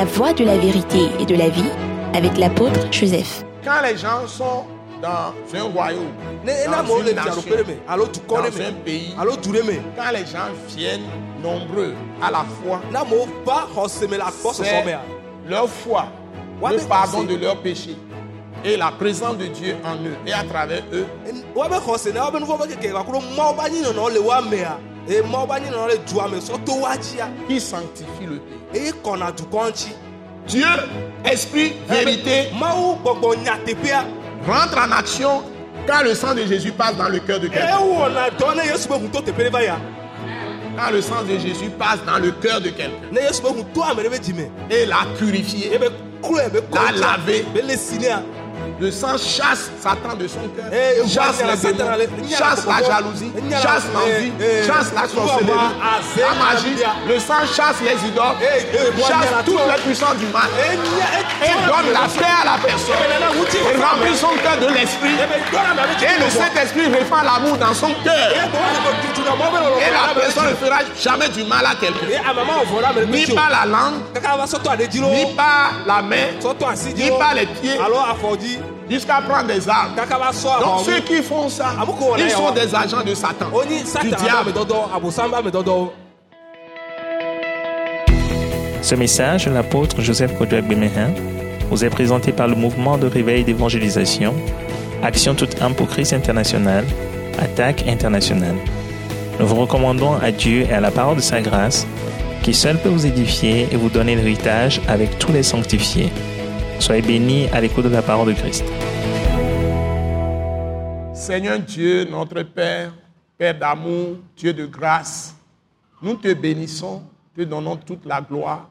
La voie de la vérité et de la vie avec l'apôtre Joseph. Quand les gens sont dans un royaume, dans une nation, dans un pays, quand les gens viennent nombreux à la fois, c'est leur foi, le pardon de leurs péchés et la présence de Dieu en eux et à travers eux. Qui sanctifient le pays. Dieu, esprit, vérité, mawu gbɔgbɔ nyateƒea rentre en action quand le sang de Jésus passe dans le cœur de quelqu'un. Quand le sang de Jésus passe dans le cœur de quelqu'un. Et l'a purifié, ebe kloe be La laver. Le sang chasse Satan de son cœur, Eh, chasse les démons, les- chasse la jalousie, chasse l'envie, eh, eh, chasse la sorcellerie, la magie. Le sang chasse les idoles, Eh, eh, chasse toutes les puissances du mal. Eh, eh, et donne la paix à la personne. Eh, Et remplit son cœur de l'esprit. Et le Saint-Esprit répand l'amour dans son cœur. Et la personne ne fera jamais du mal à quelqu'un. Ni par la langue, ni par la main, ni par les pieds, jusqu'à prendre des armes. Donc ahɔ ceux qui font ça, ils sont des agents de Satan, du diable. Ce message de l'apôtre Joseph Kodouak Bemehin vous est présenté par le mouvement de réveil d'évangélisation, Action toute âme pour Christ international, Attaque internationale. Nous vous recommandons à Dieu et à la parole de sa grâce, qui seul peut vous édifier et vous donner l'héritage avec tous les sanctifiés. Soyez bénis à l'écoute de la parole de Christ. Seigneur Dieu, notre Père, Père d'amour, Dieu de grâce, nous te bénissons, te donnons toute la gloire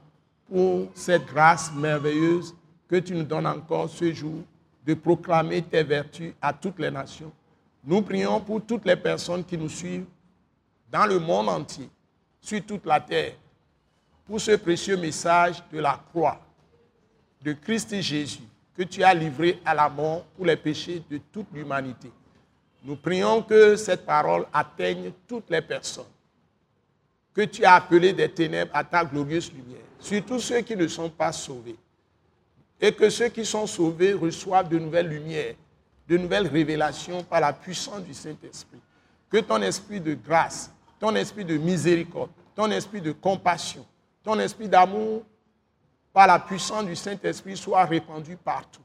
pour cette grâce merveilleuse que tu nous donnes encore ce jour de proclamer tes vertus à toutes les nations. Nous prions pour toutes les personnes qui nous suivent dans le monde entier, sur toute la terre, pour ce précieux message de la croix de Christ Jésus que tu as livré à la mort pour les péchés de toute l'humanité. Nous prions que cette parole atteigne toutes les personnes que tu as appelées des ténèbres à ta glorieuse lumière, surtout ceux qui ne sont pas sauvés. Et que ceux qui sont sauvés reçoivent de nouvelles lumières, de nouvelles révélations par la puissance du Saint-Esprit. Que ton esprit de grâce, ton esprit de miséricorde, ton esprit de compassion, ton esprit d'amour par la puissance du Saint-Esprit soit répandu partout.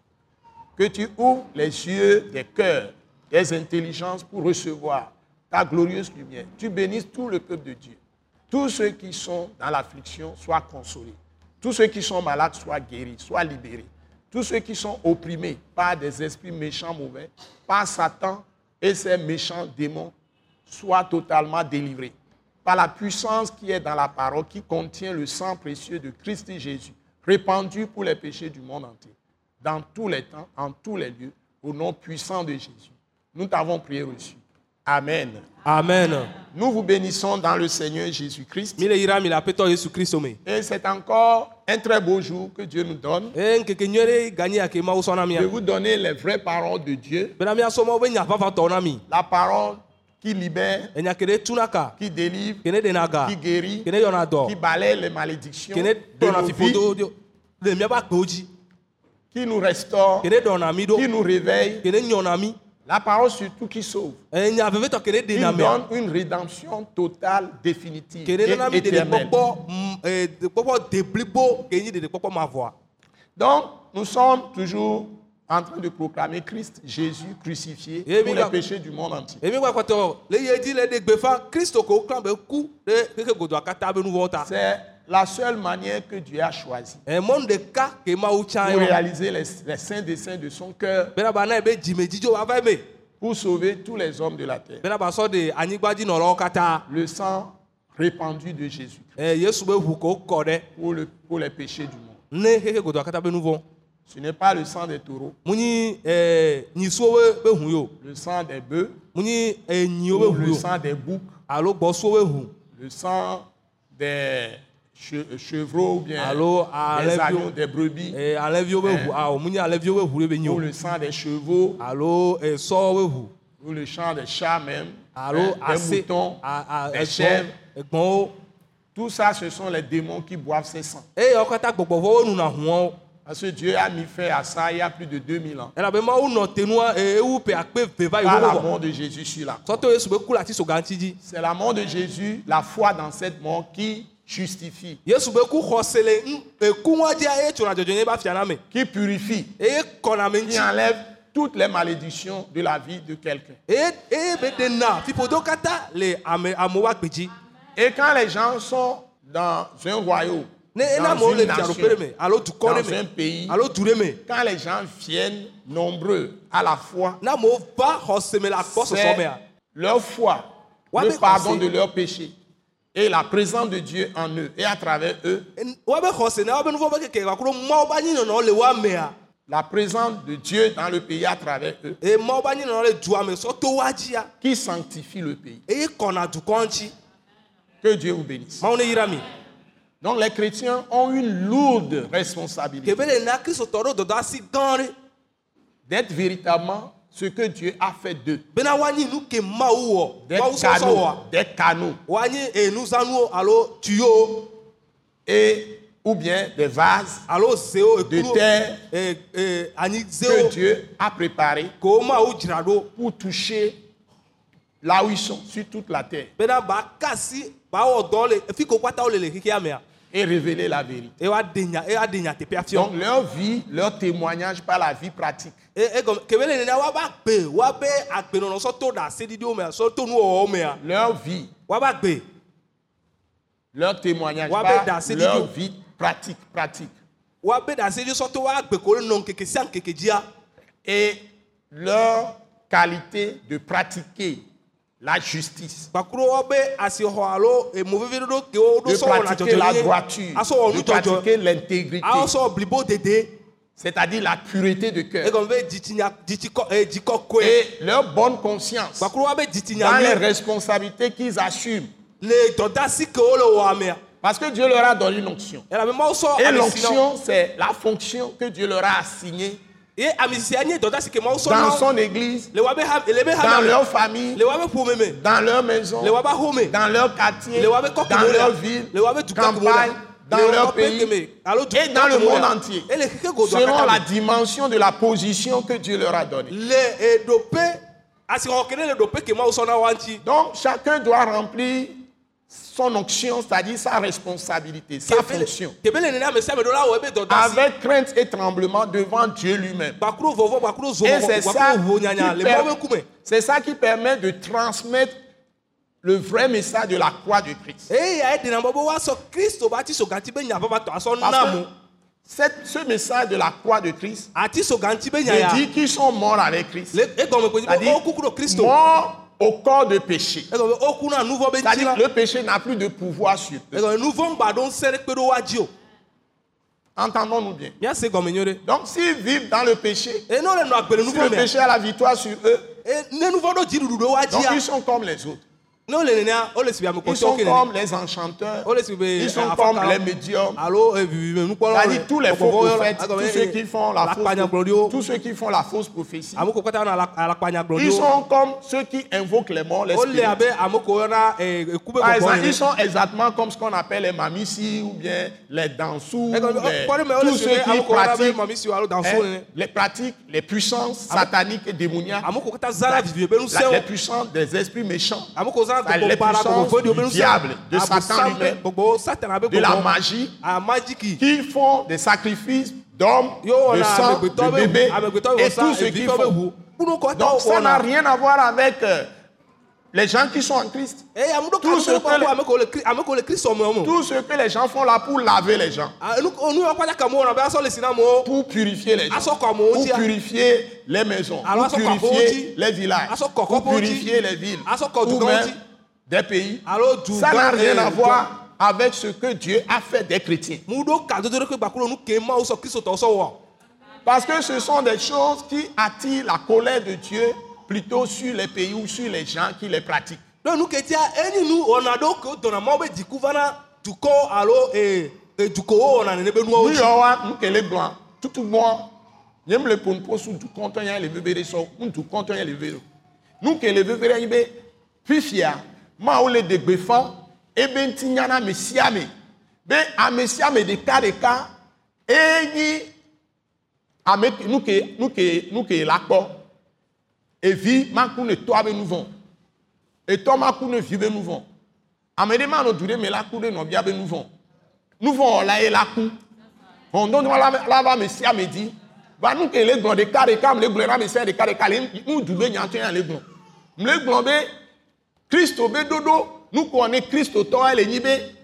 Que tu ouvres les yeux des cœurs, des intelligences pour recevoir ta glorieuse lumière. Tu bénisses tout le peuple de Dieu. Tous ceux qui sont dans l'affliction soient consolés. Tous ceux qui sont malades soient guéris, soient libérés. Tous ceux qui sont opprimés par des esprits méchants, mauvais, par Satan et ses méchants démons, soient totalement délivrés. Par la puissance qui est dans la parole, qui contient le sang précieux de Christ Jésus, répandu pour les péchés du monde entier, dans tous les temps, en tous les lieux, au nom puissant de Jésus. Nous t'avons prié reçu. Amen. amen Nous vous bénissons dans le Seigneur Jésus-Christ. Et c'est encore un très beau jour que Dieu nous donne de vous donner les vraies paroles de Dieu. La parole qui libère, qui délivre, qui guérit, qui balaye les malédictions de nos vies, qui nous restaure, qui nous réveille. La parole surtout qui sauve. Il donne une rédemption totale, définitive et éternelle. Donc, nous sommes toujours en train de proclamer Christ Jésus crucifié pour les péchés du monde entier. C'est la seule manière que Dieu a choisie pour réaliser les, les saints desseins de son cœur. Pour sauver tous les hommes de la terre. Le sang répandu de Jésus Eh, pour, le- pour les péchés du monde. Ce n'est pas le sang des taureaux, eh, le sang des bœufs, eh, le sang des boucs, le sang des che- chevreaux ou bien des agneaux, des brebis, Eh, ou le sang des chevaux, ou le sang des chats même, des moutons, des chèvres, Tout ça, ce sont les démons qui boivent ces sangs. Parce que Dieu a mis fin à ça il y a plus de 2000 ans. Par la mort de Jésus sur la C'est la mort de Jésus, la foi dans cette mort qui justifie, me. Qui purifie, me qui enlève toutes les malédictions de la vie de quelqu'un. agbe dzi Et quand les gens sont dans un royaume, dans un pays, quand les gens viennent nombreux à la foi, ne amewo va xɔse me le agbɔsɔsɔ c'est mea leur foi, le pardon on de leurs péchés et la présence de Dieu en eux et à travers eux, la présence de Dieu dans le pays à travers eux, woa dzia qui sanctifie le pays. Que Dieu vous bénisse. mawu ne yra mi Donc les chrétiens ont une lourde responsabilité d'être véritablement ce que Dieu a fait d'eux. sɔsɔ canaux, et ou bien des vases de terre eh, eh, que Dieu a ɖo pour toucher là où ils sont, sur toute la terre, et révéler la vérité. Donc leur vie, leur témoignage par la vie pratique. Leur vie, leur témoignage par leur vie pratique, pratique. Et leur qualité de pratiquer la justice, ɖo de pratiquer la droiture, de pratiquer l'intégrité, c'est-à-dire la pureté de cœur. eh, dzikɔkɔe Et leur bonne conscience. Dans les responsabilités qu'ils assument. mea Parce que Dieu leur a donné une onction. Et l'onction, c'est la fonction que Dieu leur a assignée dans son église, dans leur famille, dans leur maison, dans leur quartier, dans leur ville, campagne, dans le leur pays, et dans le monde entier, selon la me. dimension de la position que Dieu leur a donnée. Donc, chacun doit remplir son onction, c'est-à-dire sa responsabilité, sa fonction, avec crainte et tremblement devant Dieu lui-même. Et c'est ça, qui c'est ça permet de transmettre le vrai message de la croix de Christ. Parce que ce message de la croix de Christ, ya dis qu'ils sont morts avec Christ. C'est-à-dire, wo kuku ɖo kristo morts au corps de péché. C'est-à-dire le péché n'a plus de pouvoir sur eux. Entendons-nous bien. Donc, s'ils vivent dans le péché, si le péché a la victoire sur eux, donc ils sont comme les autres. Ils sont comme les enchanteurs. Ils sont eh, comme les médiums. eh, C'est-à-dire tous les faux prophètes, tous eh, ceux qui font la fausse, tous ceux qui font la fausse prophétie. Ils sont comme ceux qui invoquent les morts, les spirites. eh, Par exemple, ils sont exactement comme ce qu'on appelle les mamissis ou bien les dansous, wole tous ceux qui pratiquent hein, nene les pratiques, les puissances sataniques et démoniaques, les puissances des esprits méchants, Ça, les puissances du diable, de Satan lui-même, de la gbɔgbɔ magie, qui? font des sacrifices d'hommes, de sang, de bébés et tout ce qu'ils font. Donc ça n'a rien à voir avec euh, les gens qui sont en Christ. ɖo Tout ce que les- Tout ce que les gens font là pour laver les gens, Ah, pour purifier les gens, amewo pour ah. purifier les maisons, pour purifier les villages, pour purifier les villes, ou même. Des pays. Ça n'a rien à voir avec ce que Dieu a fait des chrétiens. Parce que ce sont des choses qui attirent la colère de Dieu plutôt sur les pays ou sur les gens qui les pratiquent. ɖo nu ke tia enyi nu wɔna ɖewo ke wodɔna mawo be dziku va na dukɔ alo eh, eh, dukowo wɔna nene be nuawo Nu dzi yawoa nu ke le gblɔa tutu gbɔa nye me le ƒonuƒo su dukɔtɔ ya le veve ɖe sɔ le veve ɖo nu ke le veve ɖe anyi be fifia mawo le de gbe fã ebe ŋuti nya na ame sia ame be ame sia ame ɖeka ɖeka enyi ame ke- nu ke nu ke nu ke la kpɔ evi maku ne tɔa be nu vɔ etɔ maku ne vi be nu vɔ ame ɖe manɔ du ɖe me la ku ɖe nɔvia be nu vɔ nu vɔ wɔla ye la ku. Hɔndɔdɔ la la va ame sia ame di. Va nu ke le gblɔ ɖeka ɖeka me le gblɔ na ame sia ɖeka ɖeka le nu du be nyatɔ ya le gblɔ me le gblɔ be kristo be ɖoɖo nukɔ ne kristotɔ le nyi be.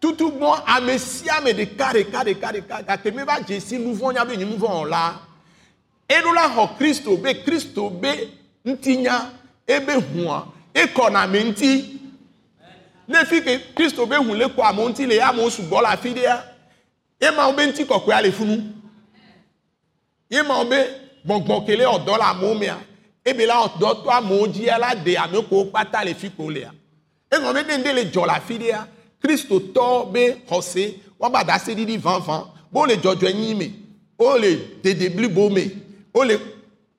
Tutu gbɔ ame sia ame ɖeka ɖeka ɖeka ɖeka gake me va dze si nu vɔ nya be nye nu vɔ wɔla eɖo la xɔ kristo be kristo be ŋutinya ebe hũa ekɔna ame ŋuti ne fi ke kristo be hu le kɔ amewo ŋuti le amewo sugbɔ le afi ɖea emawo be ŋuti kɔkɔea le funu. Emawo be gbɔngbɔn ke le ɔdɔ le amewo mea ebe la ɔdɔ tɔ amewo dzia la ɖe ame kewo kpata le fi ko lea eŋɔ be ne le dzɔ le afi ɖea kristo tɔ be xɔse woaba da se ɖiɖi vavã be wole dzɔdzɔe nyi me wole dede blibo me wole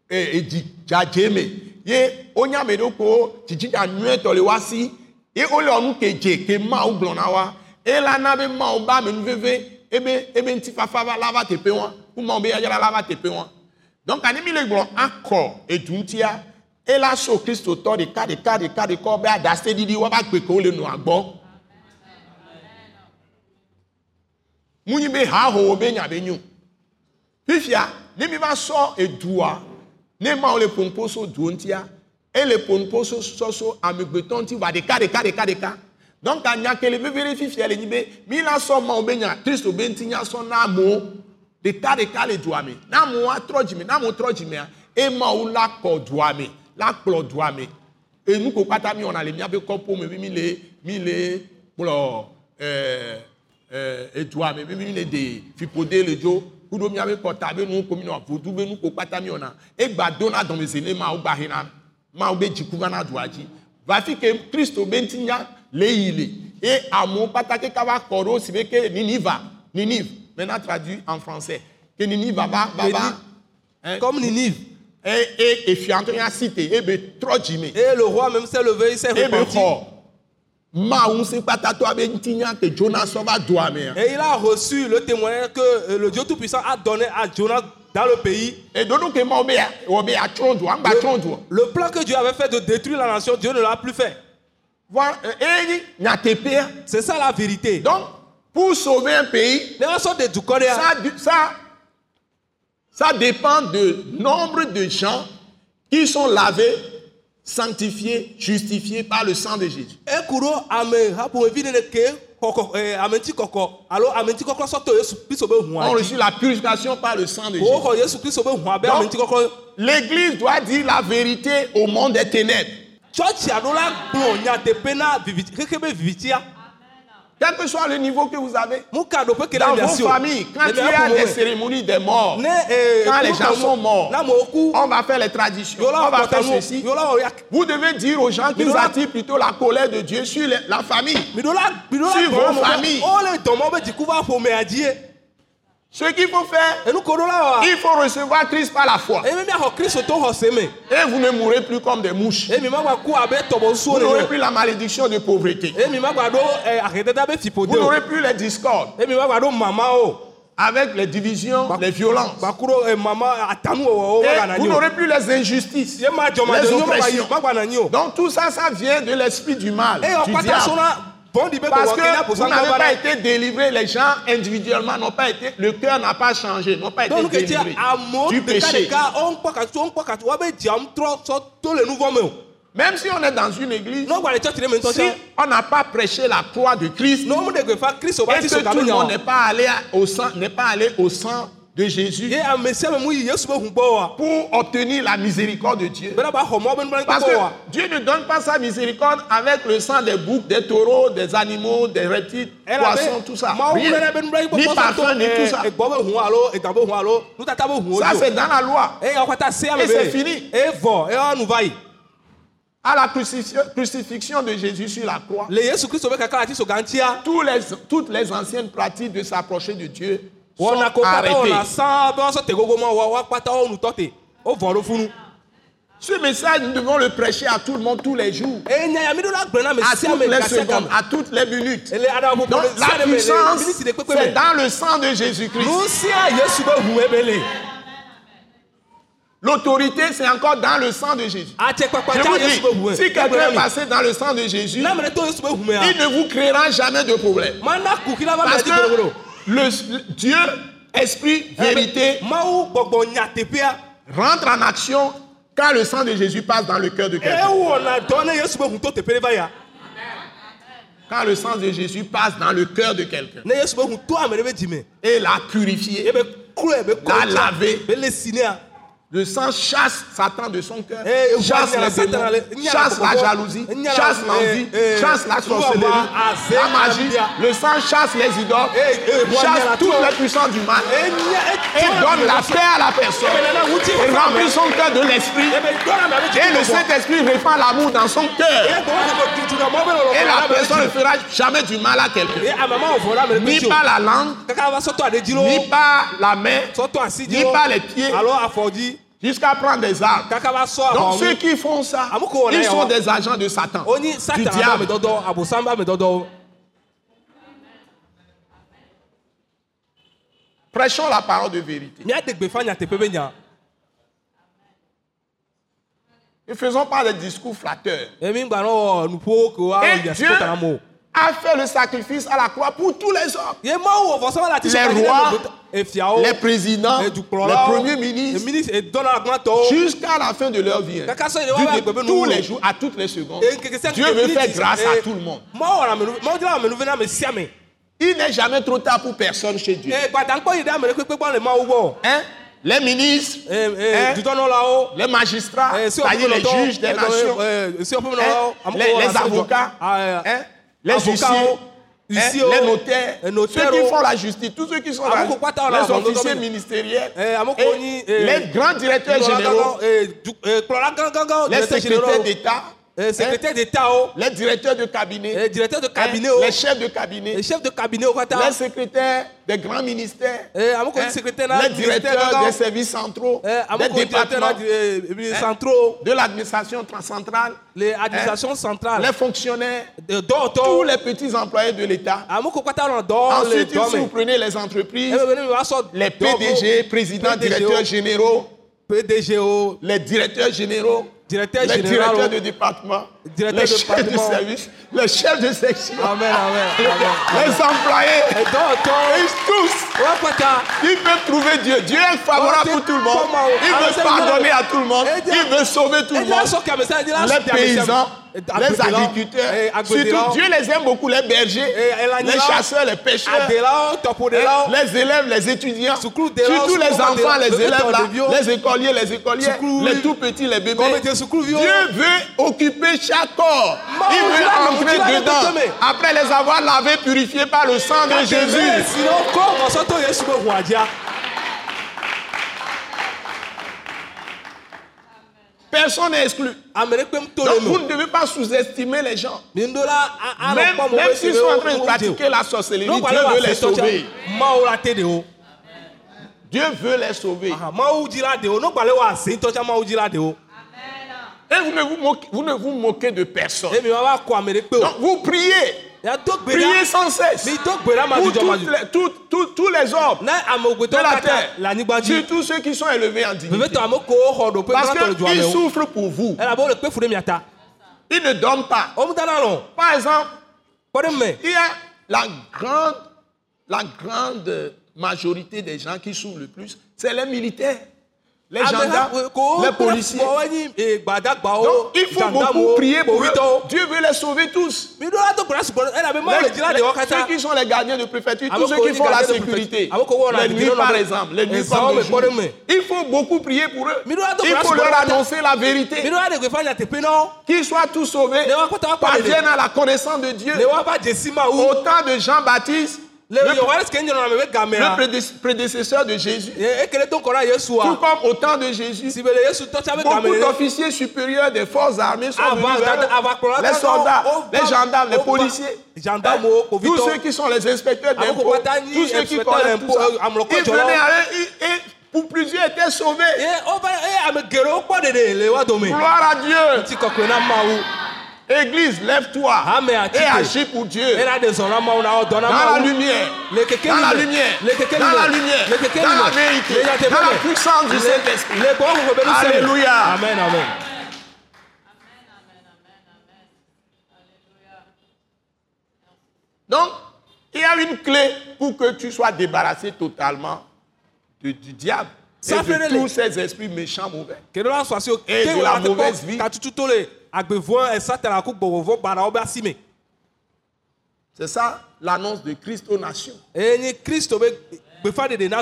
edzi dzadze me ye wonya ame ɖewo ko dzidzidza nyuietɔ le wa si ye wole ɔnu ke dze ke mawo gblɔ na wa. Ela na be mawo ba ame nu veve ebe ebe ŋutifafa la va teƒe wa ku mawo be yadzra la va teƒe wa donc ani mi le gblɔ akɔ edu ŋutia ela so kristotɔ ɖeka ɖeka ɖeka ɖeka be ada se ɖiɖi woaba gbe ke wole nɔa gbɔ munyi be haho be nya be nyo fifia ne mi va sɔ edua ne mawo le ƒonuƒo so duwo ŋutia ele ƒonuƒo so sɔso amegbetɔ ŋuti va ɖeka ɖeka ɖeka ɖeka donc anya ke le veve ɖe fifia le nyi be mi la sɔ mawo be nya kristo be ŋuti nya sɔ na amewo ɖeka ɖeka le dua me. Na amewo atrɔ dzime na amewo trɔ dzimea emawo la kɔ dua me la kplɔ dua me enu ko kpata mi. Wɔna le miaƒe kɔƒo me mi le mi le kplɔ ɛɛ ɛɛ edua me mi le de fiƒode le dzo kuɖo miaƒe kɔta be nu ko mi nɔ vodu be nu ko kpata mi wɔna egba dona dɔmeze ne mawo gba hena mawo be dziku va na dua dzi va fi ke kristo be ŋuti nya le yi le ye amewo kpata ke kava kɔ ɖo si be ke niniva ninive maintenant traduit en français va va hein, Comme Ninive. et et te ebe trɔ dzime Et le roi même s'est levé, il s'est ebe repenti. xɔ mawu ŋusẽ kpatatɔ be ŋuti nya ke Jonas sɔ va doa mea Et il a reçu le témoignage que euh, le Dieu Tout-Puissant a donné à Jonas dans le pays. doa Le plan que Dieu avait fait de détruire la nation, Dieu ne l'a plus fait. eye nyateƒea C'est ça la vérité. donc pour sauver un pays ça du- ça ça dépend de nombre de gens qui sont lavés sanctifiés justifiés par le sang de Jésus. Ekuro ame haƒomevi ɖe ke kɔkɔ ɛ ametsi kɔkɔ alo ametsi kɔkɔ sɔtɔ Yesu Kristo be ont hũa reçu la purification par le sang de Jésus. Donc, L'église doit dire la vérité au monde des ténèbres. Quel que soit le niveau que vous avez. Dans vos familles, quand il y a des ƒome. cérémonies des morts, ee quand les gens sont morts, on va faire les traditions, on va faire ceci. Vous devez dire aux gens qu'ils attirent plutôt la colère de Dieu sur les- la famille. Sur vos familles. Ce qu'il faut faire, il faut recevoir Christ par la foi. Et vous ne mourrez plus comme des mouches. Vous n'aurez plus la malédiction de pauvreté. Vous n'aurez plus les discordes avec les divisions, les violences. Et vous n'aurez plus les injustices. Les oppressions. Donc tout ça, ça vient de l'esprit du mal. du diable. Parce que vous n'avez pas été délivrés, les gens individuellement n'ont pas été, le cœur n'a pas changé, n'ont pas été délivrés. du péché. Même si on est dans une église, si on n'a pas prêché la croix de Christ, et que tout le nya monde n'est pas allé au sang, n'est pas allé au sang de Jésus pour obtenir la miséricorde de Dieu. bena ba xɔ mɔ be nublanui Parce gbɔ que wa Dieu ne donne pas sa miséricorde avec le sang des boucs, des taureaux, des animaux, des reptiles, poissons, tout ça. Rien. Ni parfum, ni tout ça. hu o Ça, c'est dans la loi. Et c'est fini. À la crucifixion, de Jésus sur la croix, tous les, toutes les anciennes pratiques de s'approcher de Dieu sont Ce message, nous devons le prêcher à tout le monde tous les jours, ame à toutes les secondes, à toutes les minutes. Donc la puissance, c'est dans le sang de Jésus-Christ. le L'autorité, c'est encore dans le sang de Jésus. atsekpakpa Je vous dis, si quelqu'un est passé dans le sang de Jésus, il ne vous créera jamais de problème. Parce que le, Dieu, Esprit, vérité, gbɔgbɔ nya teƒea rentre en action quand le sang de Jésus passe dans le cœur de quelqu'un. Quand le sang de Jésus passe dans le cœur de quelqu'un. Et l'a purifié, ebe klɔe be La laver. Le sang chasse Satan de son cœur, Eh, chasse les démons, chasse la jalousie, chasse eh, l'envie, eh, chasse la sorcellerie, la magie. Le sang chasse les idoles, Eh, eh, chasse toutes tout. les puissances du mal. Et donne la paix à la personne. Et remplit son cœur de l'esprit. Et le Saint-Esprit répand l'amour dans son cœur. Et la personne ne fera jamais du mal à quelqu'un. Ni par la langue, ni lo par la main, ni lo par les pieds, jusqu'à prendre des armes. Donc ceux qui font ça, ils sont des agents de Satan, du diable. Prêchons la parole de vérité. Ne faisons pas des discours flatteurs. ke wa Et Dieu a fait le sacrifice à la croix pour tous les hommes. Les rois, Les présidents, les premiers ministres, jusqu'à la fin de leur vie. Dieu de- gbɛbɛ tous les jours, à toutes les secondes. Dieu veut faire grâce à tout le monde. Il n'est jamais trop tard pour personne chez Dieu. Hein? Les ministres, e e Hein? les magistrats, Eh, si les juges des eh, nations, eh, si hein? les, les avocats, Ah, eh, hein? Les huissiers, hein? les notaires, ceux qui font la justice, tous ceux qui sont là, les officiers ministériels, Eh, eh, les grands directeurs généraux, eh, les secrétaires d'État, eh, hein? secrétaire d'état wo les directeurs de cabinet, eh, directeur de cabinet wo les chefs de cabinet, eh, chef de cabinet katã les secrétaires des grands ministères, Eh, les directeurs des services centraux, Eh, des na départements, eh, eh, centraux. de l'administration centrale, les administrations centrales. les fonctionnaires, tous les petits employés de l'État. Ensuite, si vous prenez les entreprises, les PDG, présidents, directeurs généraux, PDG wo les directeurs généraux, Directeur général, directeurs oh. de département, Directeur les chefs de département. service, les chefs de section, amen amen amen les employés, Eh, tous. Ils peuvent trouver Dieu. Dieu est favorable Oh, pour tout le monde. Il Ah, veut pardonner à tout le monde. Eh. Il veut sauver tout le monde. Les paysans, les agriculteurs, eh, surtout Dieu les aime beaucoup, les bergers, Eh, les chasseurs, les pêcheurs, tɔƒodelawo les élèves, les étudiants, surtout les enfants, les le élèves là, les écoliers, les Sukuruvi- les tout petits, les bébés. Dieu veut occuper chaque Maman, Il veut entrer dedans. Après les avoir lavés, purifiés par le sang de Jésus. Personne n'est exclu. Donc vous ne devez pas sous-estimer les gens. Même, même s'ils sont en train de pratiquer la sorcellerie, Dieu veut les sauver. Dieu veut les sauver. Et vous ne vous moquez, vous ne vous moquez de personne. Donc vous priez. Priez sans cesse. Pour tous les hommes de la terre. Surtout ceux qui sont élevés en dignité. Parce qu'ils souffrent pour vous. ta Ils ne dorment pas. Par exemple, il y a la grande, la grande majorité des gens qui souffrent le plus, c'est les militaires, les gendarmes, les policiers. eh, Donc, il faut beaucoup prier pour eux. Dieu veut les sauver tous. Les- ceux qui sont les gardiens de préfecture, tous ceux qui font la sécurité, les nuits par exemple, les nuits Ezãwo comme me le kpɔ jour. ɖe me. Il faut beaucoup prier pour eux. Il faut leur annoncer la vérité. Qu'ils soient tous sauvés, parviennent à la connaissance de Dieu. Au temps de Jean-Baptiste, le prédécesseur de Jésus, na tout comme au temps de Jésus, beaucoup d'officiers supérieurs des forces armées sont venus vers Les soldats, les gendarmes, les policiers, hein, tous ceux qui sont les inspecteurs d'impôts, tous ceux qui connaissent tout ça. Ils venaient à eux, où plusieurs étaient sauvés. dome Gloire à Dieu. Église, lève-toi. Et agis pour Dieu. Dans la lumière, dans la lumière, dans la lumière, dans la vérité, dans la puissance du Saint-Esprit. Alléluia. amen amen. Donc, il y a une clé pour que tu sois débarrassé totalement de- du diable et de tous ces esprits méchants mauvais. Et de la mauvaise vie. Me C'est ça l'annonce de Christ aux nations.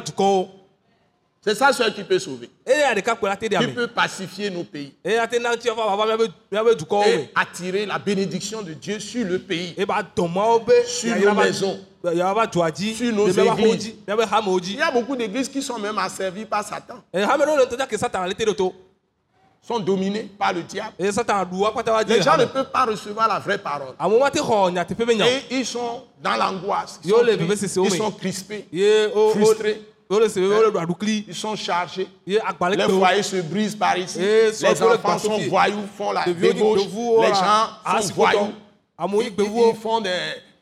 dukɔwo C'est ça seul qui peut sauver. ɖe Qui peut pacifier nos pays. Et attirer la bénédiction de Dieu sur le pays. Sur nos maisons. Sur nos églises. Il y a beaucoup d'églises qui sont même asservies par Satan, sont dominées par le diable. Les le gens ne peuvent pas recevoir la vraie parole. Et ils sont dans l'angoisse. Ils, sont ils sont crispés. ye o o Frustré. o le sebe o le ɖu aɖukli Ils sont chargés. Les foyers se brisent par ici. Les sont enfants sont voyous, font la débauche. Les gens sont asikotɔ voyous. Ils, ils- font des,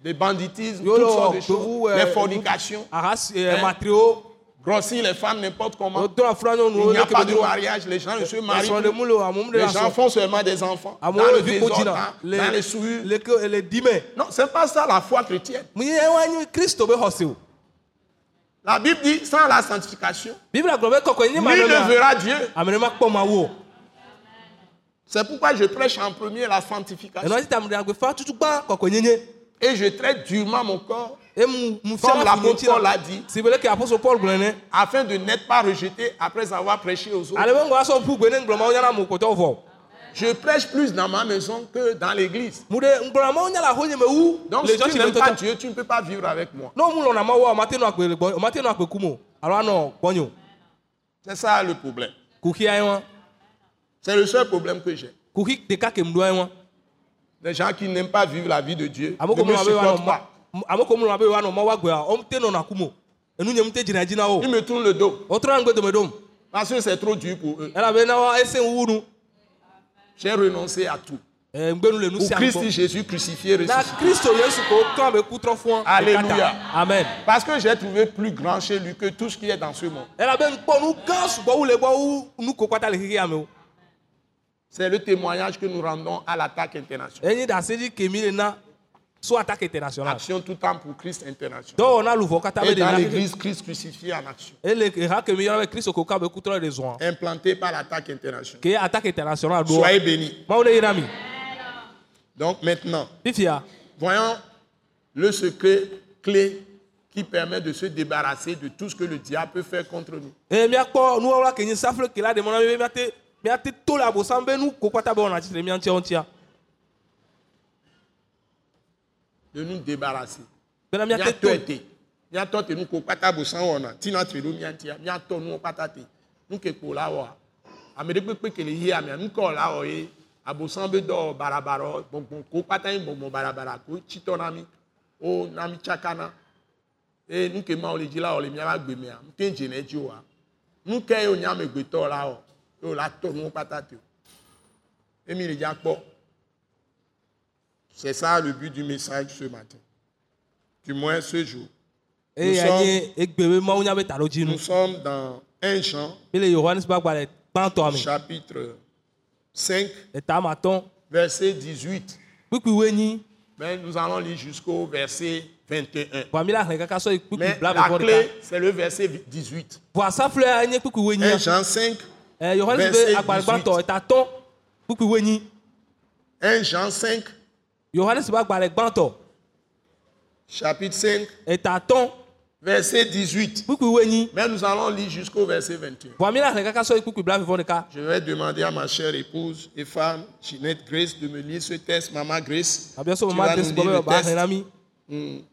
des banditismes, toutes sortes de choses. euh, Les fornications. ahasi Hein? Grossir les femmes n'importe comment. Il n'y a pas de mariage. Les gens ne se marient plus. Les gens font seulement des enfants. Dans le désordre, hein, dans les souillures. Non, c'est pas ça la foi chrétienne. La Bible dit, sans la sanctification, nul ne verra Dieu. C'est pourquoi je prêche en premier la sanctification. Et je traite durement mon corps, e mu comme l'apôtre Paul la dit, afin de n'être pas rejeté après avoir prêché aux autres. Je prêche plus dans ma maison que dans l'église. Donc, si tu n'aimes pas Dieu, tu ne peux pas vivre avec moi. C'est ça le problème. C'est le seul problème que j'ai. Les gens qui n'aiment pas vivre la vie de Dieu ame ne me supportent woanɔ pas. ma ame ko mu lɔna be woanɔ mawu agbea o te nɔna kum o enu nye mu te dzina dzi na wo Ils me tournent le dos o ɖom parce que c'est trop dur pour eux. wa ese J'ai renoncé à tout. Pour sia Christ Jésus crucifié, ressuscité. Alléluia. amen Parce que j'ai trouvé plus grand chez lui que tout ce qui est dans ce monde. C'est le témoignage que nous rendons à l'attaque internationale. Enyi ɖasedzi kemi le na so attaque international Action tout temps pour Christ international. luvɔ katã be Et dans l'église, Christ crucifié en action. kàn be ku trɔ ɖe zɔn Implanté par l'attaque internationale. attaque international do Soyez bénis. Donc maintenant, voyons le secret clé qui permet de se débarrasser de tout ce que le diable peut faire contre nous. eye De nous débarrasser. Miatɔ te nu ko kpata bosan wɔna. Tina tri ɖo miatia. Miatɔ nuwo kpata te. Nu ke kpo la wɔa. Ame ɖe kpekpe ke le yia mia. Nu kɔ la wɔ ye. Abosan be dɔ barabara wɔ. Gbɔngbɔn ko kpata ye gbɔngbɔn barabara ko tsitɔ na mi. O na mi tsakana. Eye nu ke mawo le dzi la wɔ le miaba gbe mea. Nu te dze ne dzi oa. Nu ke ye wònye amegbetɔ la wɔ. Ye wòla tɔ nuwo kpata te o. Emi le dza kpɔ. C'est ça le but du message ce matin. Du moins ce jour. sommes- dzi nu Nous sommes dans 1 Jean, chapitre 5, eta matɔn verset 18. kpikpiwoe nyi Mais nous allons lire jusqu'au verset 21. voa mi la hlẽ kaka sɔ yi kpikpi Mais la clé, c'est le verset 18. voa saflea nye kpikpiwoe 1 nyi Jean 5, ɛ yohanes verset be agbalẽ gbãtɔ 18. eta tɔn kpikpiwoe nyi 1 Jean 5, yohanes chapitre 5, eta tɔn verset 18. kpikpiwoe nyi Mais nous allons lire jusqu'au verset 21. voa mi la hlẽ kaka sɔ yi kpikpi bla bevɔ ɖeka Je vais demander à ma chère épouse et femme, Ginette Grace, de me lire ce texte. Maman Grace, tu vas de nous sugbɔ lire be le ba hlẽ na texte. mi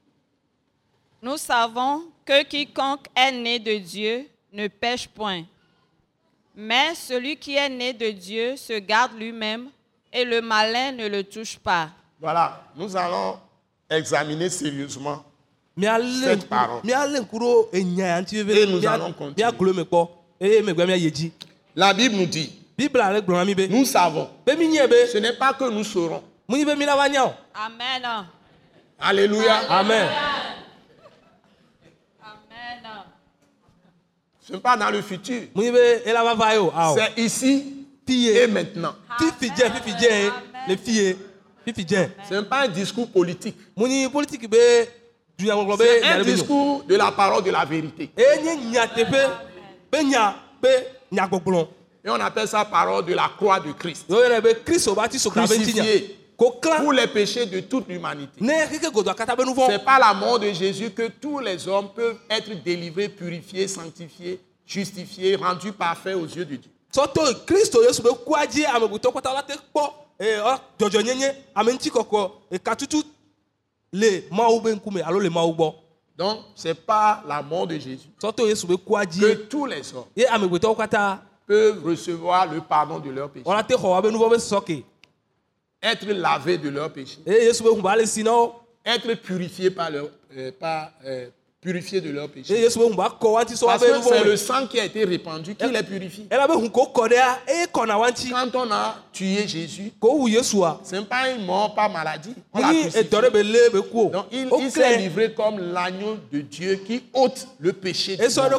Nous savons que quiconque est né de Dieu ne pêche point. Mais celui qui est né de Dieu se garde lui-même et le malin ne le touche pas. Voilà, nous allons examiner sérieusement Cette parole. ya ŋuti Et nous allons continuer. dzi La Bible nous dit, nous savons. Ce n'est pas que nous saurons. Amen. Alléluia. amen Amen. Ce n'est pas dans le futur. awɔ C'est ici et maintenant. fifi Ce n'est pas un discours politique. C'est un discours de la parole de la vérité. Et on appelle ça parole de la croix de Christ. Crucifié pour les péchés de toute l'humanité. C'est par la mort de Jésus que tous les hommes peuvent être délivrés, purifiés, sanctifiés, justifiés, rendus parfaits aux yeux de Dieu. Sɔtɔ kristu yesu be kua dzi amegbetɔ kpɔtɔ la te kpɔ ee ɔ dzɔdzɔnyenye ame ŋutikɔkɔ ekatutu le mawu be ŋkume alo le mawu gbɔ Donc, c'est par la mort de Jésus sɔtɔ yesu be kua que tous les hommes ye amegbetɔwo katã peuvent recevoir le pardon de leurs péchés, wɔna te xɔ wa be nuvɔ be sɔke être lavés de leurs péchés, eye yesu be ŋu ba le si na wo. Être purifiés par leur, euh, par, euh, purifiés de leurs péchés. Parce que c'est le sang qui a été répandu qui les purifie. Quand on a tué Jésus, ce n'est pas une mort par maladie. On Donc, il, il s'est livré comme l'agneau de Dieu qui ôte le péché du monde.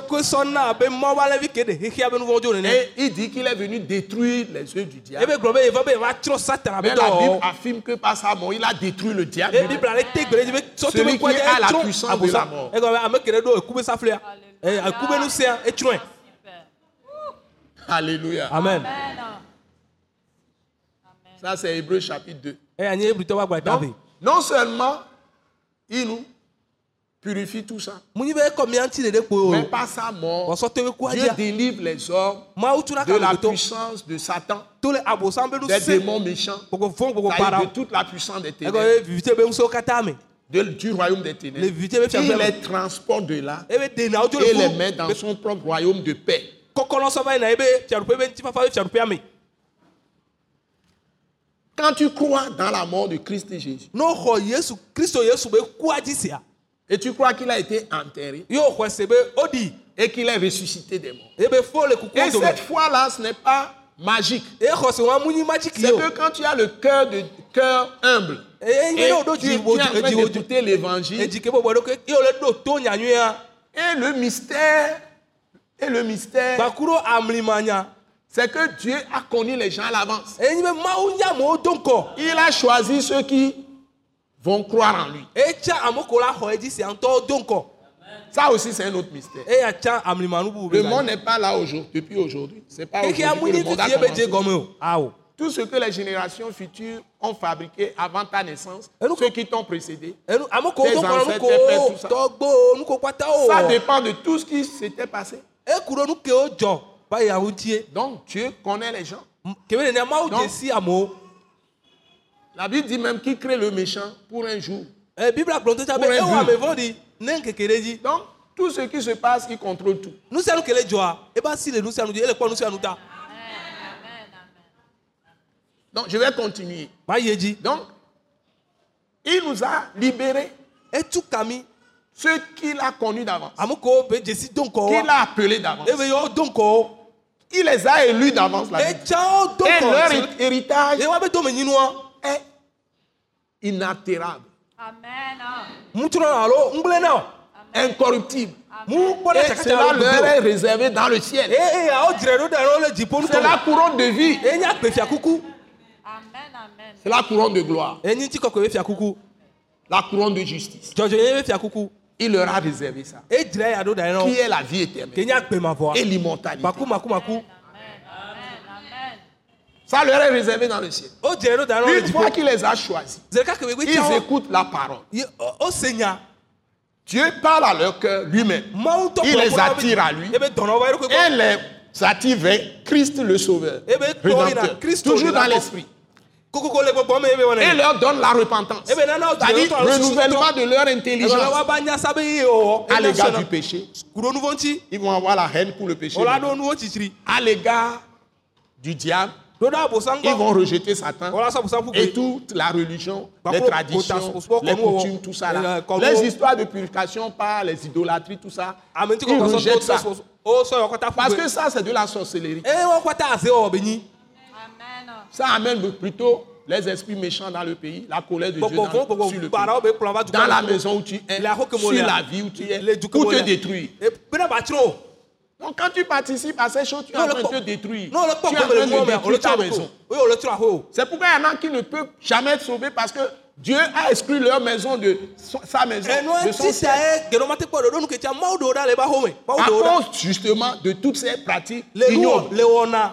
Et il dit qu'il est venu détruire les œuvres du diable. Mais la Bible affirme que par sa mort, il a détruit le diable. Celui qui a la puissance de la mort. Ame saflia nu sia etsrɔ̃e Alléluia. amen. Ça, c'est Hébreu chapitre 2. eya nye ebritɔ wa gba ta Donc, non seulement il nous purifie tout ça, mais par sa mort, Dieu délivre les hommes de la puissance de Satan, des démons méchants, de toute la puissance des ténèbres, de- du royaume des ténèbres. Il les transporte de là denawo dzo et le les met dans son propre royaume de paix. Quand tu crois dans la mort de Christ et Jésus, dzi sia et tu crois qu'il a été enterré ye wòxɔ se be o ɖi et qu'il est ressuscité des morts. le kuku Et cette foi-là, ce n'est pas magique. C'est que quand tu as le cœur de cœur humble et tu es en train d'écouter l'évangile et le mystère et le mystère. C'est que Dieu a connu les gens à l'avance. Il a choisi ceux qui vont croire en lui. Ça aussi c'est un autre mystère. Le monde n'est pas là aujourd'hui, depuis aujourd'hui. C'est pas aujourd'hui amu que nyi le monde a fifi ebe dze commencé. gɔme o awo Tout ce que les générations futures ont fabriqué avant ta naissance, ceux qui t'ont précédé, Tes ancêtres, tes ça. tɔgbo nuko kpata o ça dépend de tout ce qui s'était passé. Donc Dieu connaît les gens. La Bible dit même qu'il crée le méchant pour un jour. be Pour un ewɔ Donc tout ce qui se passe, il contrôle tout. nu sia nu ke le dzɔa eba si le nu sia nu dzi ele kpɔ nu sia nu ta Donc je vais continuer. edzi Donc il nous a libérés, etu kami ceux qu'il a connus d'avance, ame kewo be dzesi do ŋkɔ qu'il a appelés d'avance. do ŋkɔ Il les a élus d'avance. etsawo do Et leur héritage est inaltérable, Incorruptible. Et alo leur est gbogbo réservé dans le ciel. le dziƒo C'est la couronne de vie, e. Amen. c'est la couronne de gloire, e la couronne de justice. fiakuku Il leur a réservé ça. e Qui est la vie éternelle? Et l'immortalité. maku maku maku Amen. Amen. Ça leur est réservé dans le ciel. Une fois qu'il les a choisis, ils écoutent la parole. ye o o se nya Dieu parle à leur cœur lui-même Il les attire à lui. va yeɖokui et les attire vers Christ le Sauveur, Rédempteur, toujours dans l'esprit. Et leur donne la repentance, o dzre c'est-à-dire renouvellement de leur intelligence egɔlɔ wa ba nya sa be ye o à l'égard du péché. Ils vont avoir la haine pour le péché. À l'égard du diable, Ils vont rejeter Satan et toute la religion, Par les traditions, les coutumes, tout ça euh, là. Les histoires de purification par les idolâtries, tout ça. ŋuti Ils rejettent ça. to o sɔ yɔ kɔta ƒu Parce que ça, c'est de la sorcellerie. be nyi Ça amène plutôt les esprits méchants dans le pays, la colère de Dieu dans, sur le pays. Dans la maison où tu es, sur la vie où tu es, pour te détruire. Donc quand tu participes à ces choses, tu es en train de te détruire. non le Tu es en train de détruire ta maison. o o le tsrɔ̃ aƒe o C'est pourquoi il y en a qui ne peuvent jamais être sauvés parce que Dieu a exclu leur maison de sa maison, de son ciel. À cause justement de toutes ces pratiques le nu ignobles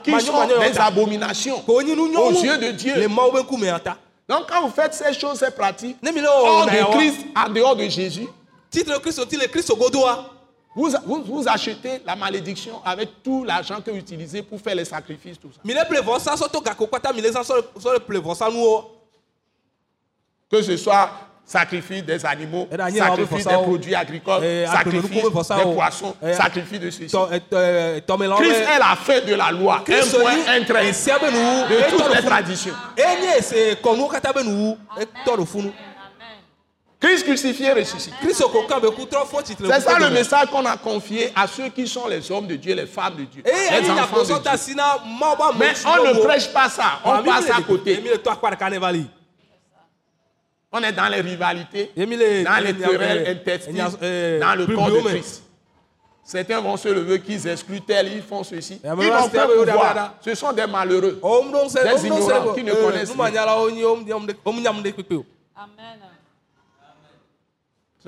qui sont des abominations. Aux yeux de Dieu. ta. Donc quand vous faites ces choses, ces pratiques, hors de yawa Christ, en dehors de Jésus, titre kristu ti le kristu godoa vous, vous, vous achetez la malédiction avec tout l'argent que vous utilisez pour faire les sacrifices, tout ça. Que ce soit sacrifice des animaux, on sacrifice des ça, produits agricoles, eh, sacrifice des oh. poissons, Eh, sacrifice de ceci. Christ est la fin de la loi, un point, un nuwu de toutes les traditions. Christ crucifié, ressuscité. C'est ça le message qu'on a confié à ceux qui sont les hommes de Dieu, les femmes de Dieu, les enfants de Dieu. Mais on ne prêche pas ça, on passe à côté. On est dans les rivalités, dans les querelles eh, intestines, eh, dans le corps de. Christ. Certains vont se lever, qu'ils excluent tel, ils font ceci. Eh, Ils vont faire pouvoir. Ce sont des malheureux. Des ignorants qui ne eh, connaissent numanyalawo nyi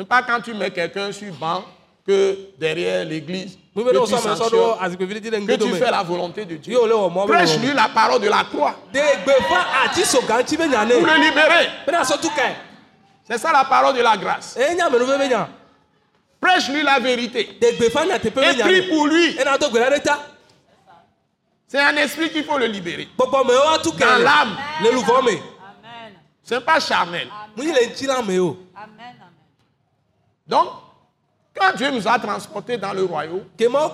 Ce n'est pas quand tu mets quelqu'un sur banc que derrière l'église, que que tu fais la volonté de Dieu. Yo, le wɔ mɔ be Prêche wɔwɔ. lui la parole de la croix pour le libérer. C'est ça la parole de la grâce. eye nya amenuve be nya Prêche lui la vérité. Et prie pour lui. C'est un esprit qu'il faut le libérer. tu Dans l'âme. Ce n'est pas charnel. mu nyi le ŋtsi la me o Donc, quand Dieu nous a transportés dans le royaume, maintenant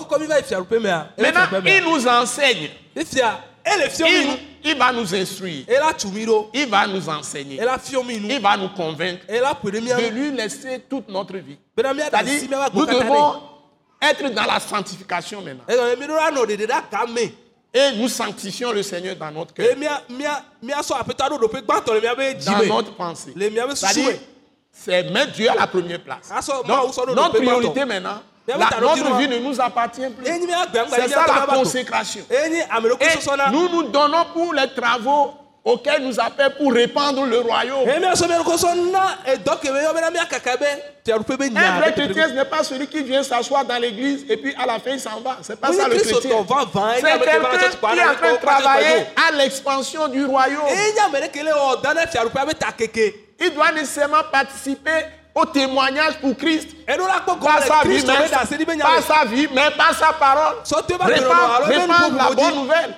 il nous enseigne. Il, il va nous instruire. Il va nous enseigner. Il va nous convaincre de lui laisser toute notre vie. C'est-à-dire, nous devons être dans la sanctification maintenant. Et nous sanctifions le Seigneur dans notre cœur, dans notre pensée. C'est-à-dire, c'est mettre Dieu à la première place. Donc, notre priorité maintenant, la- notre vie ne nous appartient plus. C'est ça la consécration. Et nous nous donnons pour les travaux auxquels nous appelle pour répandre le royaume. Un vrai chrétien, ce n'est pas celui qui vient s'asseoir dans l'église et puis à la fin il s'en va. C'est pas ça le chrétien. C'est quelqu'un qui est en train de travailler à l'expansion du royaume. Il doit nécessairement participer au témoignage pour Christ. gɔme sa vie, mais me sa vie, mais sa parole. Répandre la bonne nouvelle.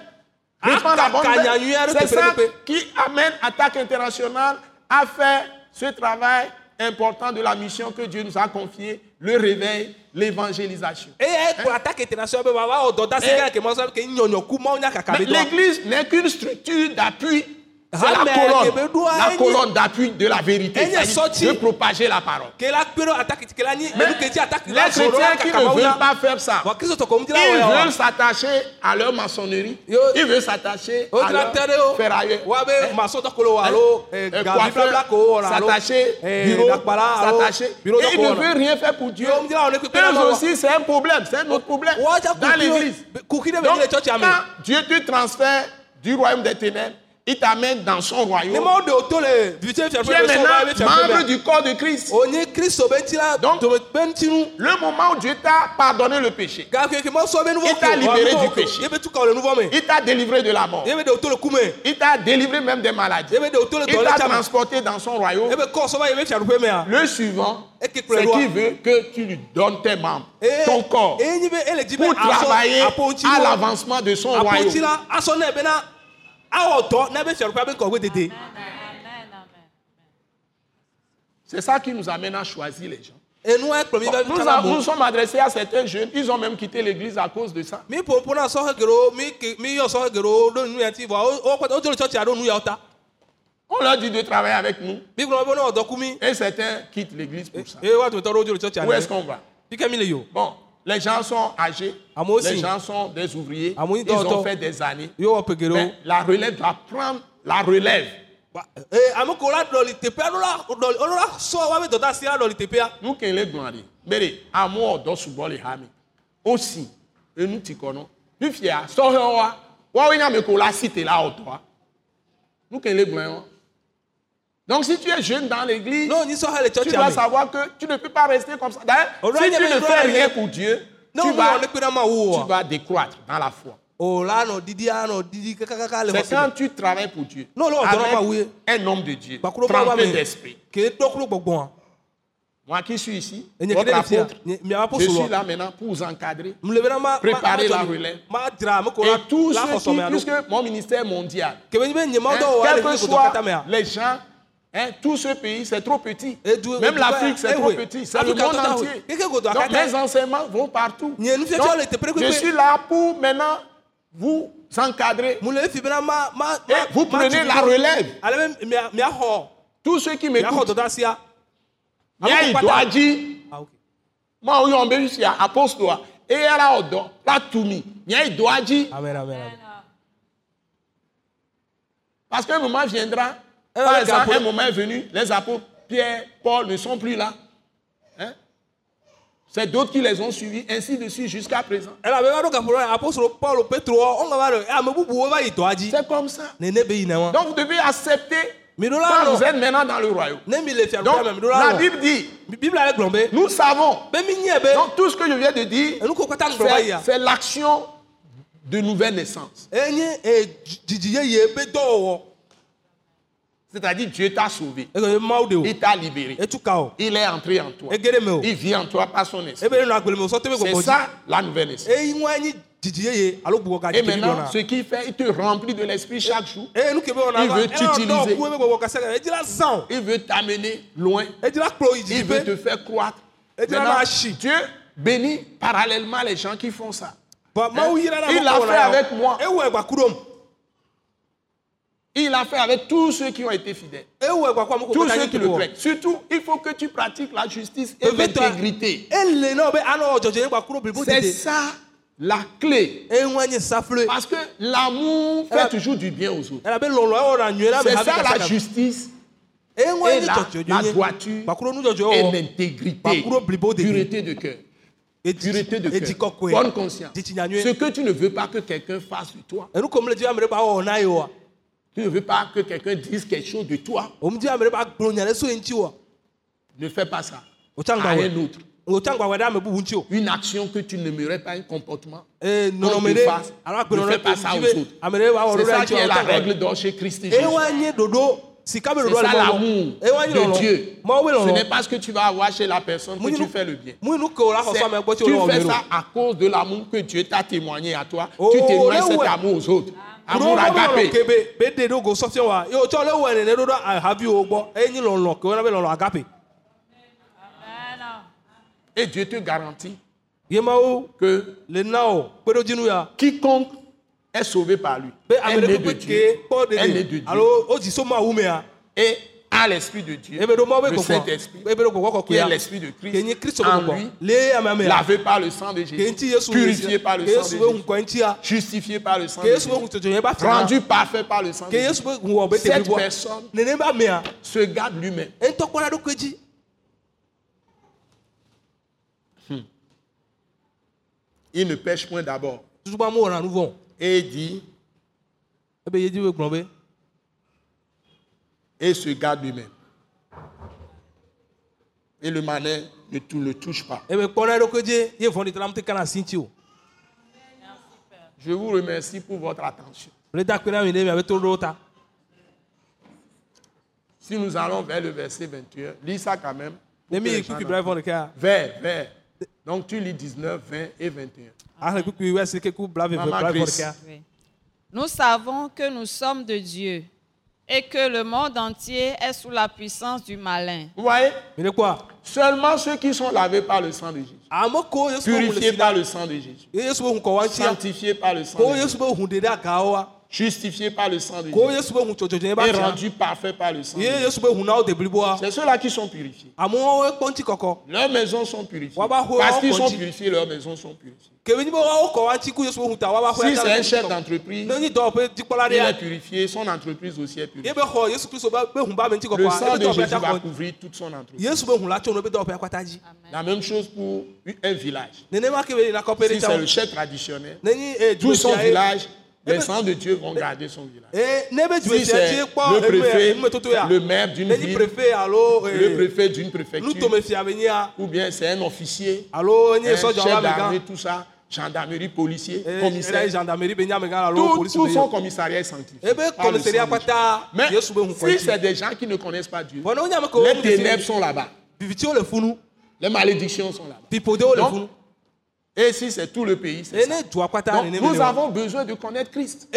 Répandre la bonne nouvelle. C'est ça qui amène Attaque internationale à faire ce travail important de la mission que Dieu nous a confiée, le réveil, l'évangélisation. Eh. dɔa l'église n'est qu'une structure d'appui. C'est la colonne, la colonne d'appui de la vérité, de propager la parole. Mais les chrétiens qui ne veulent pas faire ça, ils veulent wa s'attacher à leur maçonnerie, ils veulent s'attacher à leur ferrailleur, wa alo eh, s'attacher, eh, bureau, s'attacher. bureau Et dɔ ils ne veulent rien faire pour Dieu. Eux aussi, c'est un problème, c'est un autre problème. dans l'église. Donc, quand Dieu te transfère du royaume des ténèbres, il t'amène dans son royaume. Tu es maintenant membre du corps de Christ. Donc- Le moment où Dieu t'a pardonné le péché, Il t'a libéré du péché. il t'a délivré de la mort. Il t'a délivré même des maladies. Il t'a transporté dans son royaume. Le suivant, c'est qu'il veut que tu lui donnes tes membres, ton corps, pour travailler à l'avancement de son royaume. C'est ça qui nous amène à choisir les gens. Nous, a- nous bo sommes adressés à certains jeunes, ils ont même quitté l'église à cause de ça. On leur dit de travailler avec nous. Et certains quittent l'église pour ça. Où est-ce qu'on va? Bon, les gens sont âgés, les gens sont des ouvriers, ils ont fait des années. Mais la relève doit prendre la relève. Nous qui les subo le hami. Aussi, et nous t'y connaissons. Nous fiers, la cité là au toi. Nous qui les gloire. Donc si tu es jeune dans l'église, n'o tu dois savoir que tu ne peux pas rester comme ça. D'ailleurs, si tu ne fais rien pour Dieu, tu vas, tu vas décroître dans la foi. C'est quand tu travailles pour Dieu, avec un homme de Dieu, gbakuro ba wa trempé d'esprit. gbɔgbɔn Moi qui suis ici, votre apôtre, je suis là maintenant pour vous encadrer. Préparer la relève. Et tous ceux qui, puisque mon ministère mondial, hein, quel que soit les gens, hein, tout ce pays, c'est trop petit. Même l'Afrique, c'est eh trop petit. C'est le monde entier. Donc, mes enseignements vont partout. Donc, je suis là pour maintenant vous encadrer. Et ma- vous prenez la relève. Tous ceux qui m'écoutent, dɔda sia il y a Ame une ko kpata- doigt Ah, ok. Moi, on y a ici à apostole. Et a odo, la toumi. Il amen amen amen Parce qu'un moment viendra, Eh, par ouais, exemple, Gapo- un moment est venu, les apôtres Pierre, Paul ne sont plus là. Hein? C'est d'autres qui les ont suivis, ainsi de suite jusqu'à présent. C'est comme ça. Donc vous devez accepter quand vous êtes maintenant dans le royaume. Donc la Bible dit, nous savons. be mi nye be Donc tout ce que je viens de dire, c'est l'action de nouvelle naissance. C'est-à-dire Dieu t'a sauvé, il t'a libéré, il est entré en toi, il vit en toi par son esprit. be C'est ça la nouvelle ka Et maintenant, ce qu'il fait, il te remplit de l'esprit chaque jour. Il veut t'utiliser. Il veut t'amener loin. Il veut te faire croître. Dieu Maintenant, bénit parallèlement les gens qui font ça. yira na Il l'a fait avec moi. Il l'a fait avec tous ceux qui ont été fidèles. Tous ceux qui le prêtent. Surtout, il faut que tu pratiques la justice et l'intégrité. C'est ça la clé. Parce que l'amour fait toujours du bien aux autres. C'est ça la justice et la, la droiture et wɔ l'intégrité. Pureté de cœur. Pureté de cœur. Bonne conscience. Ce que tu ne veux pas que quelqu'un fasse de toi. Tu ne veux pas que quelqu'un dise quelque chose de toi? wa? Ne fais pas ça. À un autre. Une action que tu n'aimerais pas, un comportement. ɖe fasse. alo Ne fais pas ça aux autres. C'est ça qui est la règle d'or chez Christ Jésus. C'est ça l'amour de Dieu. Ce n'est pas ce que tu vas avoir chez la personne que tu fais le bien. Tu fais ça à cause de l'amour que Dieu t'a témoigné à toi. Oh, tu témoignes là, cet amour aux autres. Amour agapé. Et Dieu te garantit. Que quiconque est sauvé par lui est né de Dieu. Est né de Et l'esprit de Dieu. Le Saint-Esprit. Qui est l'esprit de Christ. En lui. Lavé par le sang de Jésus. Purifié par le sang de Jésus. Justifié par le sang de Jésus. Rendu parfait par le sang de Jésus. Cette personne se garde lui-même. dzi Il ne pêche point d'abord. Et il dit, ebe yedzi be gblɔ be et se garde lui-même. Et le manège ne tou- le touche pas. o Je vous remercie pour votre attention. Si nous allons vers le verset 21, lis ça quand même. Vers, vers. Donc tu lis 19, 20 et 21. ahle kpikpi wɛsi keku bla veve Maman Oui. Nous savons que nous sommes de Dieu et que le monde entier est sous la puissance du malin. Vous voyez? Mene kpɔa Seulement ceux qui sont lavés par le sang de Jésus, le purifiés par le sang de Jésus, sanctifiés par le sang de Jésus, justifiés par le sang de dzɔdzɔdzɔ et rendus parfaits par le sang C'est ceux-là qui sont purifiés. Leurs maisons sont purifiées. Parce qu'ils sont purifiés, leurs maisons sont purifiées. Si c'est un chef d'entreprise, il est purifié, son entreprise aussi est purifiée. Le sang de Jésus va couvrir toute son entreprise. la même chose pour un village. Si c'est le chef traditionnel, eh, tout son village, les sangs de Dieu vont garder son village. Eh, Si c'est le préfet, le maire d'une ville, le préfet d'une préfecture, ou bien c'est un officier, un chef d'armée, tout ça, gendarmerie, policier, eh, commissaire. eh, Tout, tout son commissariat est sanctifié. kpata Mais si c'est des gens qui ne connaissent pas Dieu, les ténèbres sont là-bas, les malédictions sont là-bas. Donc, Et si c'est tout le pays, c'est ça. Donc, nous avons besoin de connaître Christ.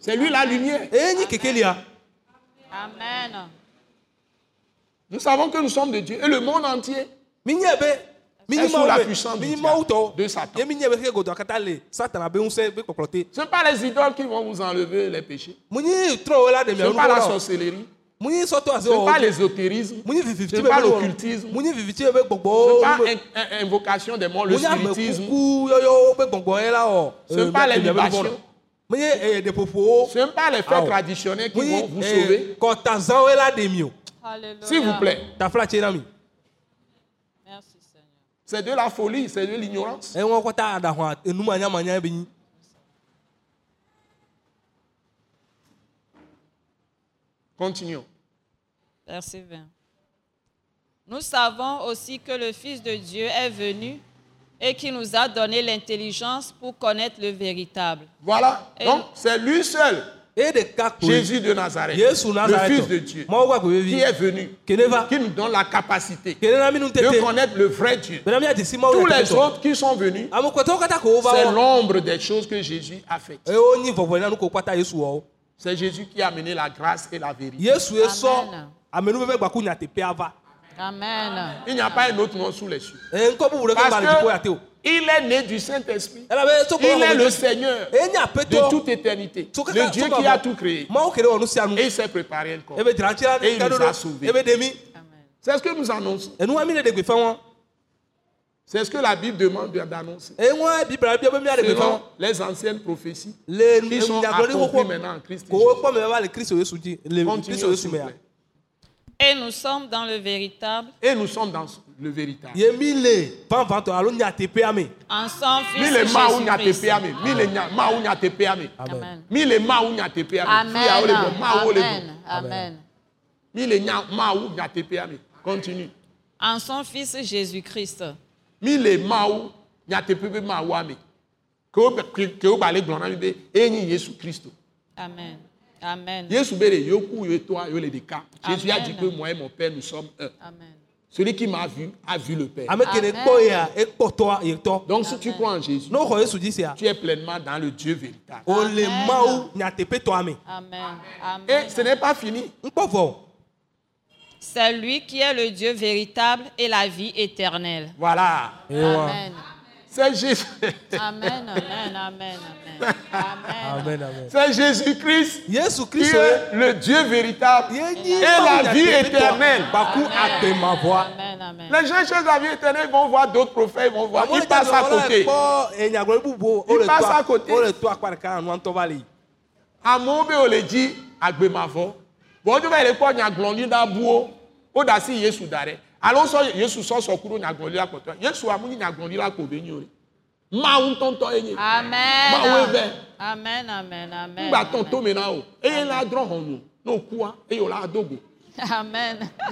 C'est lui la lumière. Amen. Nous savons que nous sommes de Dieu et le monde entier. Est sous la puissance du diable, de Satan. Ce ne sont pas les idoles qui vont vous enlever les péchés. Ce n'est pas la sorcellerie. Ce n'est pas l'ésotérisme. Ce n'est pas l'occultisme. Ce n'est pas in- in- invocation des morts, le spiritisme. la wɔ Ce n'est pas les libations. eh, Ce n'est pas les fêtes ouais. traditionnelles qui vont vous eh, sauver. S'il vous plaît. C'est de la folie, c'est de l'ignorance. Continuons. Verset 20. Nous savons aussi que le Fils de Dieu est venu et qui nous a donné l'intelligence pour connaître le véritable. Voilà. Et- Donc, c'est lui seul, Jésus de Nazareth, le nazareth. Fils de Dieu, qui est venu, qui nous donne la capacité. De connaître le vrai Dieu. Tous le les autres qui sont venus, va c'est l'ombre des choses que Jésus a faites. C'est Jésus qui a amené la grâce et la vérité. Amen. Amen. Il n'y a pas un autre nom sous les cieux. eye ŋkɔ bubu ɖeke ba le dziƒo ya te o Parce qu'il est né du Saint-Esprit. elabe tso Il est le Seigneur de toute éternité. Le kaka Dieu qui a tout créé. Et il s'est préparé ebe dzratsi la Et il nous a sauvés. mi Amen. C'est ce que nous annonçons. enua mi le ɖe gbefa wɔn C'est ce que la Bible demande d'annoncer. Selon les anciennes prophéties qui sont accomplies maintenant en Christ. plaît. Et nous sommes dans le véritable Et nous sommes dans le véritable. en son Fils Jésus-Christ. Amen. Amen. Amen. Amen. Continue. En son Fils Jésus-Christ. Mi le mawu nyateƒe be mawua me. Ke wo ke- ke wo gba le gblɔ na mi be eye nye Yesu Kristo. Amen. Amen. Yesu be ɖe yewo ku yewo tɔa yewo le ɖeka. Jésus a Amen. dit que moi et mon Père nous sommes un. Amen. Celui qui m'a vu a vu le Père. ame ke ne Amen. kpɔ yea ekpɔ tɔa yetɔ Donc si tu crois en Jésus, ne xɔ yesu dzi sia tu es pleinement dans le Dieu véritable. o le Amen. mawu nyateƒetɔa me Amen. Et Amen. ce n'est pas fini. nkpɔ vɔ C'est lui qui est le Dieu véritable et la vie éternelle. Voilà. Amen. C'est Jésus. Amen. Amen. Amen. Amen. Amen. C'est Jésus-Christ qui kristo est le Dieu véritable et la vie éternelle. Amen. Amen. Les gens cherchent la vie éternelle, ils vont voir d'autres prophètes, ils vont voir, ils passent à côté. kpɔ enyagblɔɖi bubu Il wo le passe à côté. wo le to akpa ɖeka nua ŋutɔ va li Amewo be wòle dzi agbemavɔ. Bɔn wodzo va yi le kpɔ nyagblɔɖi ɖa buwo. Woɖe asi Yesu da ɖe. Alo sɔ Yesu sɔsɔ ku ɖo nyagblɔɖi la kpɔtɔ. Yesu amu nyi nyagblɔɖi la ko be nyi o. ɖe. Mawu ŋutɔŋutɔ ye nye. Mawu Amen. eve. Amen. Amen. Amen. Ŋgbà tɔn tome na o. Eye la drɔ hɔnu. Ne o kua, eye o la do go. Amen. Que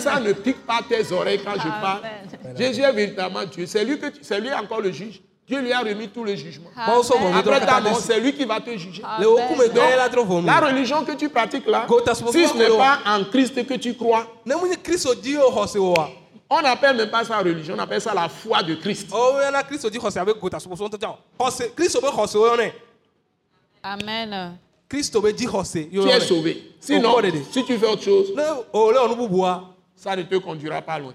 ça Amen. ne pique pas tes oreilles quand je parle. Amen. Jésus est véritablement Dieu. C'est lui, que tu- c'est lui encore le juge. Dieu lui a remis tout le jugement. Après ta mort, c'est lui qui va te juger. la religion que tu pratiques là, si ce n'est pas en Christ que tu crois, on n'appelle même pas ça religion, on appelle ça la foi de Christ. Amen. dzixɔse tu es sauvé. Sinon, Au corps de- si tu fais autre chose, ne o le ɔnu bubua ça ne te conduira pas loin.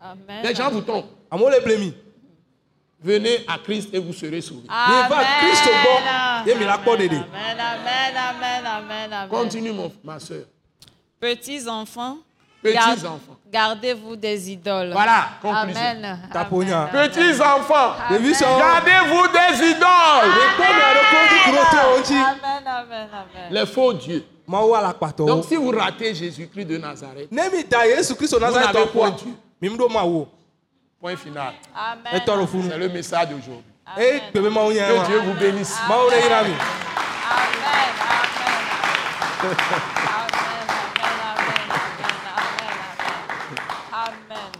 Amen. Les gens vous tombent. amewo le ble mi Venez à Christ et vous serez sauvés. ye mi la kpɔ ɖeɖe Amen, amen, amen, amen, amen. Continue, mon, ma soeur. Petits enfants, Petits enfants. gardez-vous des idoles. Voilà, conclusion. Amen. Amen. Petits enfants, gardez-vous des idoles. Amen, amen, amen. Les faux dieux. Donc, si vous ratez Jésus-Christ de Nazareth, kristo n'avez point Dieu. Mi ɖo mawu o point final. Amen. C'est le message d'aujourd'hui. nya Que Dieu wa vous bénisse. amen. Amen, amen,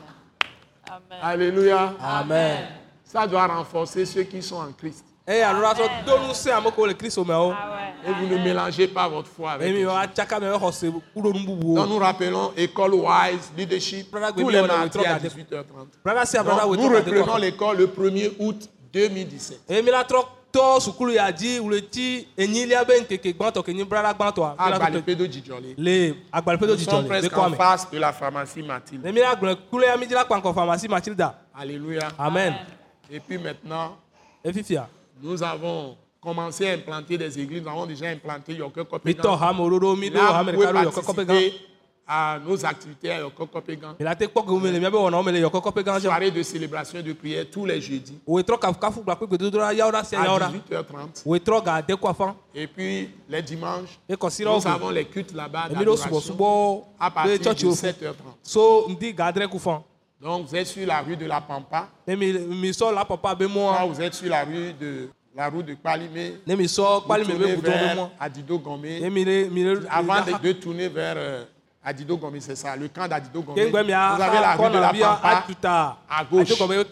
amen. Alléluia. amen Ça doit renforcer ceux qui sont en Christ. Eye alo atɔ do nu se ame kewo le wo Ah ouais. Et vous ne mélangez pas votre foi avec. Donc nous rappelons École Wise Leadership tous we les mardis à talk at the- 18h30. brada sia brada Donc, wo nous reprenons l'école le 1er août 2017 eye mi la trɔ tɔ sukulu ya dzi wuleti enyilia be nkeke gbãtɔ kenyi brada gbãtɔa à mi la trɔ tɔ- Balipédo Djidjolé. le agbaliƒedo Nous sommes le presque en face de la pharmacie matilda Alléluia. amen. Et puis maintenant, nous avons commencé à implanter des églises. Nous avons déjà implanté gã participer à nos activités à gã dzi Soirée de célébration de prière tous les jeudis. À yawo ɖa 18h30. wo trɔ ga de kɔ afã. Et puis les dimanches, nous avons les cultes là-bas à partir de tsɔtsiwo ƒo 7h30. Donc vous êtes sur la rue de la Pampa. mɔa vous êtes sur la rue de la route de Palimé. Vous vers Adido Gomé. Avant de, de tourner vers euh, Adido Gomé, c'est ça, le camp d'Adido Gomé. Vous avez la rue de la Pampa à gauche. rue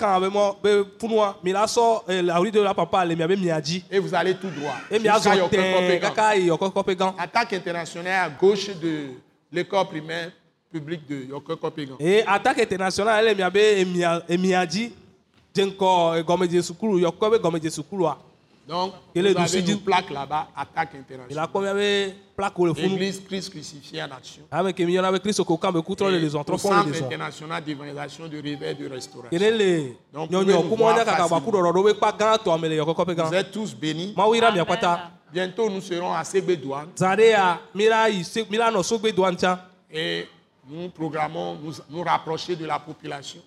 et vous allez tout droit. Attaque internationale à gauche de l'école primaire publique de Yoko Kopegan. e attaque international ele mia be emia emia dzi dze ŋkɔ gɔmedze sukulu yɔkɔ be gɔmedze sukulua Donc, Quel est vous le avez sud une plaque là-bas, attaque internationale. kpɔ mia be plaque le funu Église Christ crucifié en action. Et le zɔn au trɔ fɔ le Centre le zɔn international d'évaluation de réveil de restauration. kene le Donc, nous voir facilement. Vous êtes tous bénis. Bientôt, nous serons à Ségbédouane zã ɖe ya mi la yi se mi la nɔ sogbe doa ŋtsa et nous programmons nous, nous rapprocher de la population.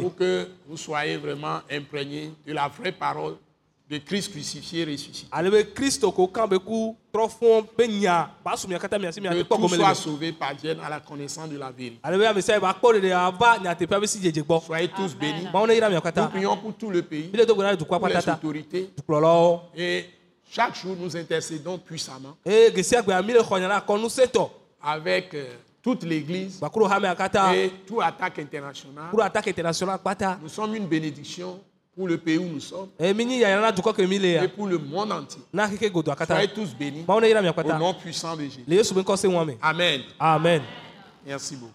pour que vous soyez vraiment imprégnés de la vraie parole de Christ crucifié ressuscité. si mia Que tout soit sauvé par Dieu à la connaissance de la gbɔ Soyez tous bénis. Nous prions pour tout le pays, pour les autorités. Et chaque jour, nous intercédons puissamment nusẽtɔ avec euh, toute l'Église et toute attaque internationale. Nous sommes une bénédiction pour le pays où nous sommes le et pour le monde entier. Soyez tous bénis mia au nom puissant de Jésus. Amen. amen Merci beaucoup.